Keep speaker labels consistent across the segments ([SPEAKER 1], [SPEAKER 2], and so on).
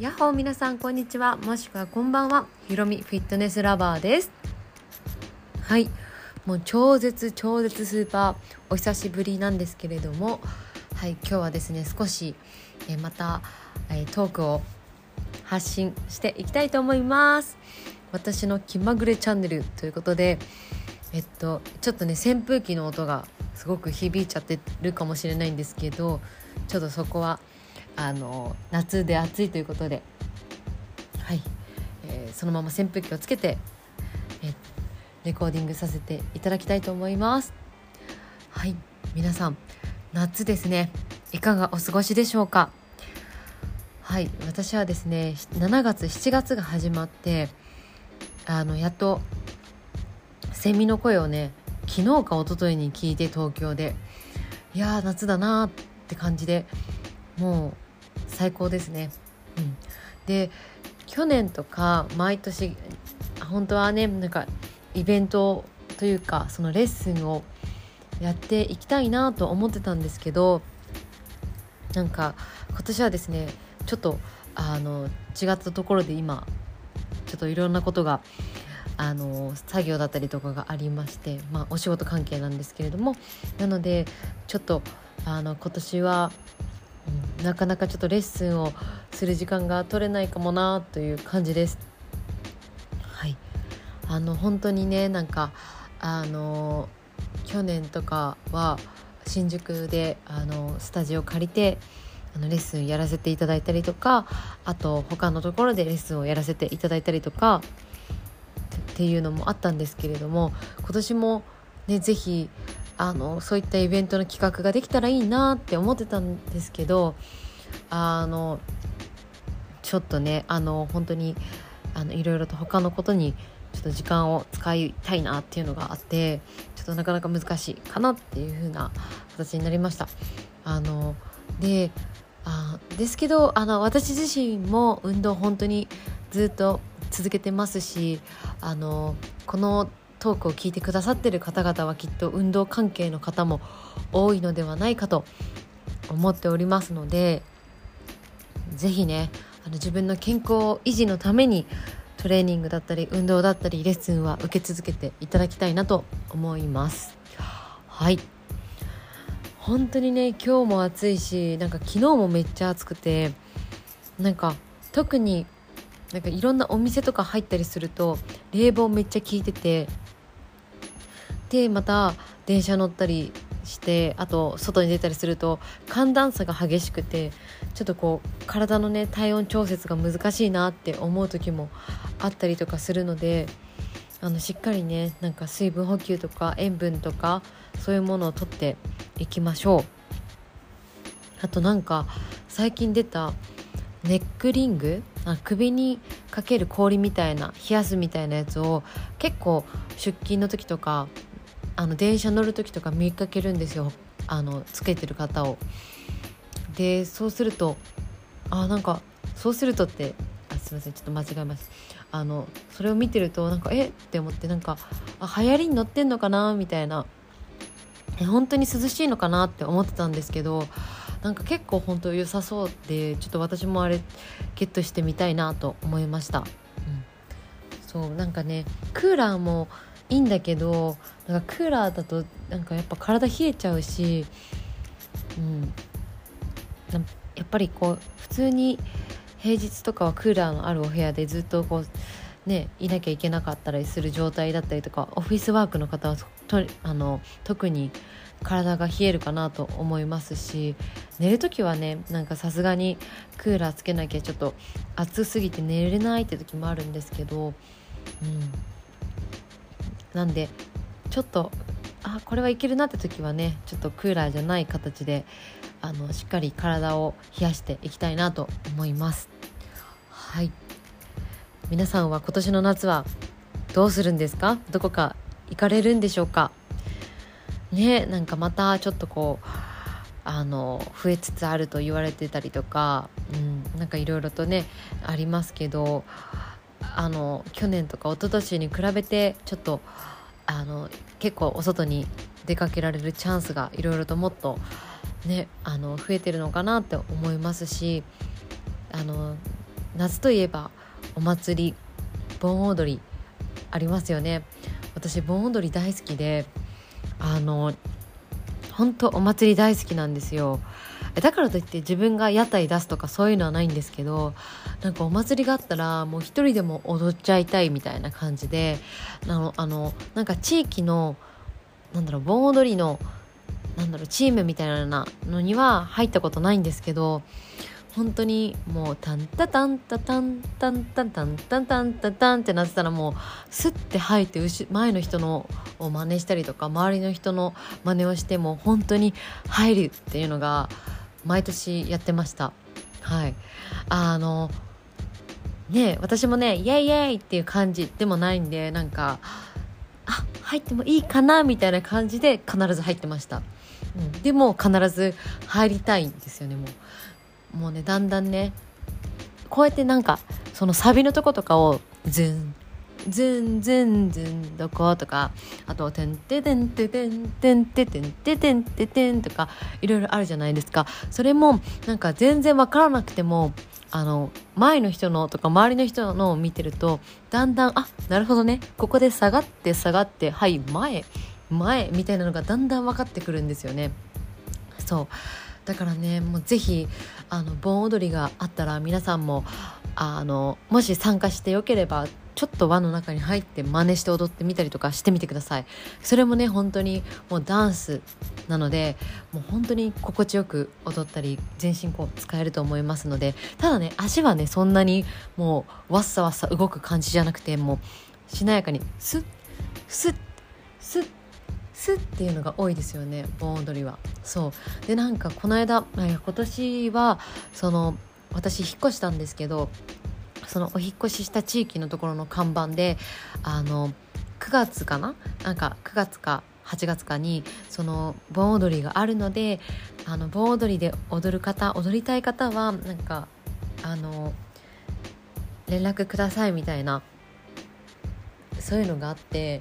[SPEAKER 1] やっほー皆さんこんにちは。もしくはこんばんは。ひろみフィットネスラバーです。はい。もう超絶超絶スーパーお久しぶりなんですけれども。はい今日はですね少し、えまた、えトークを発信していきたいと思います。私の気まぐれチャンネルということでえっとちょっとね扇風機の音がすごく響いちゃってるかもしれないんですけどちょっとそこはあの夏で暑いということではい、えー、そのまま扇風機をつけて、え、レコーディングさせていただきたいと思います。はい皆さん夏ですねいかがお過ごしでしょうか？はい私はですね7月7月が始まってあのやっとセミの声をね昨日か一昨日に聞いて東京でいやー夏だなーって感じでもう最高ですね。うん、で去年とか毎年本当はねなんかイベントというかそのレッスンをやっていきたいなと思ってたんですけどなんか今年はですねちょっとあの違ったところで今ちょっといろんなことがあの作業だったりとかがありまして、まあ、お仕事関係なんですけれどもなのでちょっとあの今年は、なかなかちょっとレッスンをする時間が取れないかもなという感じです。はいあの本当にねなんかあの去年とかは新宿であのスタジオ借りてあのレッスンやらせていただいたりとかあと他のところでレッスンをやらせていただいたりとかっていうのもあったんですけれども今年もね是非あのそういったイベントの企画ができたらいいなって思ってたんですけどあのちょっとねあの本当にあのいろいろと他のことにちょっと時間を使いたいなっていうのがあってちょっとなかなか難しいかなっていう風な形になりました。あのであですけどあの私自身も運動本当にずっと続けてますしあのこのトークを聞いてくださってる方々はきっと運動関係の方も多いのではないかと思っておりますので是非ねあの自分の健康維持のためにトレーニングだったり運動だったりレッスンは受け続けていただきたいなと思います。はい。本当にね今日も暑いしなんか昨日もめっちゃ暑くてなんか特になんかいろんなお店とか入ったりすると冷房めっちゃ効いててでまた電車乗ったりしてあと外に出たりすると寒暖差が激しくてちょっとこう体のね体温調節が難しいなって思う時もあったりとかするのであのしっかりねなんか水分補給とか塩分とかそういうものをとっていきましょう。あとなんか最近出たネックリングあ首にかける氷みたいな冷やすみたいなやつを結構出勤の時とかあの電車乗る時とか見かけるんですよ。あのつけてる方を。でそうするとあなんかそうするとってあすいませんちょっと間違えます。あのそれを見てるとなんかえ？って思ってなんかあ流行りに乗ってんのかな？みたいな。本当に涼しいのかな？って思ってたんですけどなんか結構本当良さそうでちょっと私もあれゲットしてみたいなと思いました、うん、そうなんかねクーラーもいいんだけどなんかクーラーだとなんかやっぱ体冷えちゃうし、うん、やっぱりこう普通に平日とかはクーラーのあるお部屋でずっとこうねいなきゃいけなかったりする状態だったりとかオフィスワークの方はとあの特に体が冷えるかなと思いますし寝る時はねなんかさすがにクーラーつけなきゃちょっと暑すぎて寝れないって時もあるんですけど、うん、なんでちょっとあこれはいけるなって時はねちょっとクーラーじゃない形であのしっかり体を冷やしていきたいなと思います。はい。皆さんは今年の夏はどうするんですか？どこか行かれるんでしょうか？ねなんかまたちょっとこうあの増えつつあると言われてたりとか、うん、なんかいろいろとねありますけどあの去年とか一昨年に比べてちょっとあの結構お外に出かけられるチャンスがいろいろともっとねあの増えてるのかなって思いますしあの夏といえばお祭り盆踊りありますよね。私盆踊り大好きであの本当お祭り大好きなんですよ。だからといって自分が屋台出すとかそういうのはないんですけどなんかお祭りがあったらもう一人でも踊っちゃいたいみたいな感じであのあのなんか地域のなんだろう盆踊りのなんだろうチームみたいなのには入ったことないんですけど本当にもうタンタタンタタンタンタンタンタンタンタンタンってなってたらもうスッて入って前の人のを真似したりとか周りの人の真似をしても本当に入るっていうのが毎年やってました。はい。あのね私もねイエイイエイっていう感じでもないんでなんかあ入ってもいいかなみたいな感じで必ず入ってました、うん、でも必ず入りたいんですよねもう。もうねだんだんねこうやってなんかそのサビのとことかをズンズンズンズンどことかあと「てんててんててんてんててんててんててん」とかいろいろあるじゃないですか。それもなんか全然わからなくてもあの前の人のとか周りの人のを見てるとだんだんあなるほどね。ここで下がって下がってはい前前みたいなのがだんだん分かってくるんですよね。そう。だからねもうぜひあの盆踊りがあったら皆さんもあのもし参加してよければちょっと輪の中に入って真似して踊ってみたりとかしてみてください。それもね本当にもうダンスなのでもう本当に心地よく踊ったり全身こう使えると思いますのでただね足はねそんなにもうわっさわっさ動く感じじゃなくてもうしなやかにスッスッスッスっていうのが多いですよね盆踊りは。そう。でなんかこの間今年はその私引っ越したんですけどそのお引越しした地域のところの看板であの9月かな？なんか9月か8月かにその盆踊りがあるのであの盆踊りで踊る方踊りたい方はなんかあの連絡くださいみたいなそういうのがあって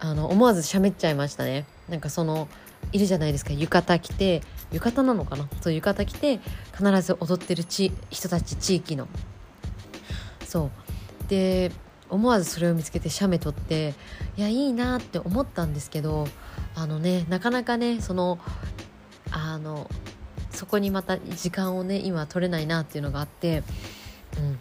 [SPEAKER 1] あの思わず喋っちゃいましたね。なんかそのいるじゃないですか。浴衣着て浴衣なのかな？そう浴衣着て必ず踊ってるち人たち地域の。そう。で思わずそれを見つけて写メ撮っていやいいなって思ったんですけどあのねなかなかねそのあのそこにまた時間をね今取れないなっていうのがあってうん。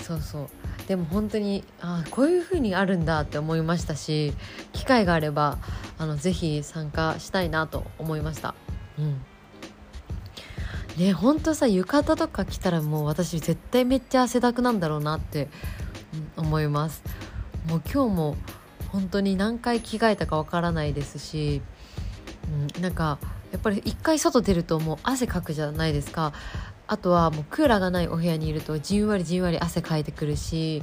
[SPEAKER 1] そうそう。でも本当にあこういう風にあるんだって思いましたし機会があればあのぜひ参加したいなと思いました。うん。ねほんとさ浴衣とか着たらもう私絶対めっちゃ汗だくなんだろうなって、思います。もう今日も本当に何回着替えたかわからないですし、うん、なんかやっぱり一回外出るともう汗かくじゃないですか。あとはもうクーラーがないお部屋にいるとじんわりじんわり汗かいてくるし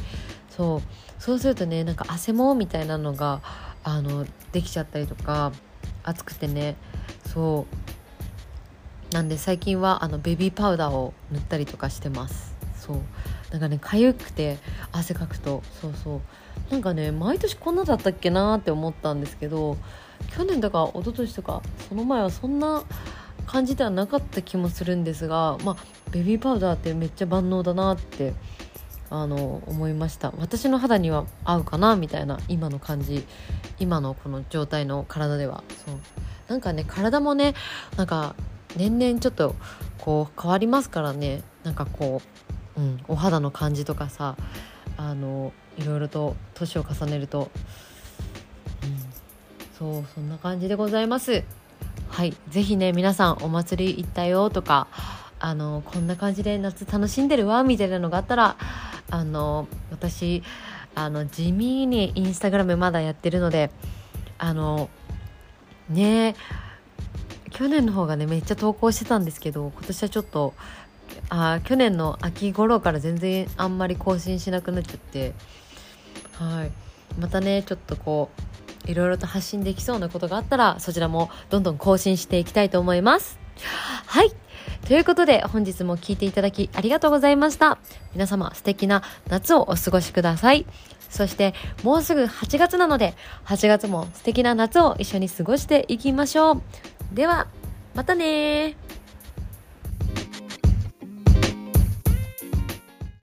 [SPEAKER 1] そうそうするとねなんか汗もみたいなのがあのできちゃったりとか暑くてね。そう。なんで最近はあのベビーパウダーを塗ったりとかしてます。そう。なんかね痒くて汗かくと。そうそう。なんかね毎年こんなだったっけなって思ったんですけど去年だか一昨年とかその前はそんな感じではなかった気もするんですが、まあ、ベビーパウダーってめっちゃ万能だなってあの思いました。私の肌には合うかなみたいな今の感じ。今のこの状態の体では。そう。なんかね体もねなんか年々ちょっとこう変わりますからねなんかこう、うん、お肌の感じとかさあのいろいろと年を重ねると、うん、そうそんな感じでございます。はい是非ね皆さんお祭り行ったよとかあのこんな感じで夏楽しんでるわみたいなのがあったらあの私あの地味にインスタグラムまだやってるのであのねえ去年の方がねめっちゃ投稿してたんですけど今年はちょっとあ去年の秋頃から全然あんまり更新しなくなっちゃってはい。またねちょっとこういろいろと発信できそうなことがあったらそちらもどんどん更新していきたいと思います。はい。ということで本日も聞いていただきありがとうございました。皆様素敵な夏をお過ごしください。そしてもうすぐ8月なので8月も素敵な夏を一緒に過ごしていきましょう。ではまたね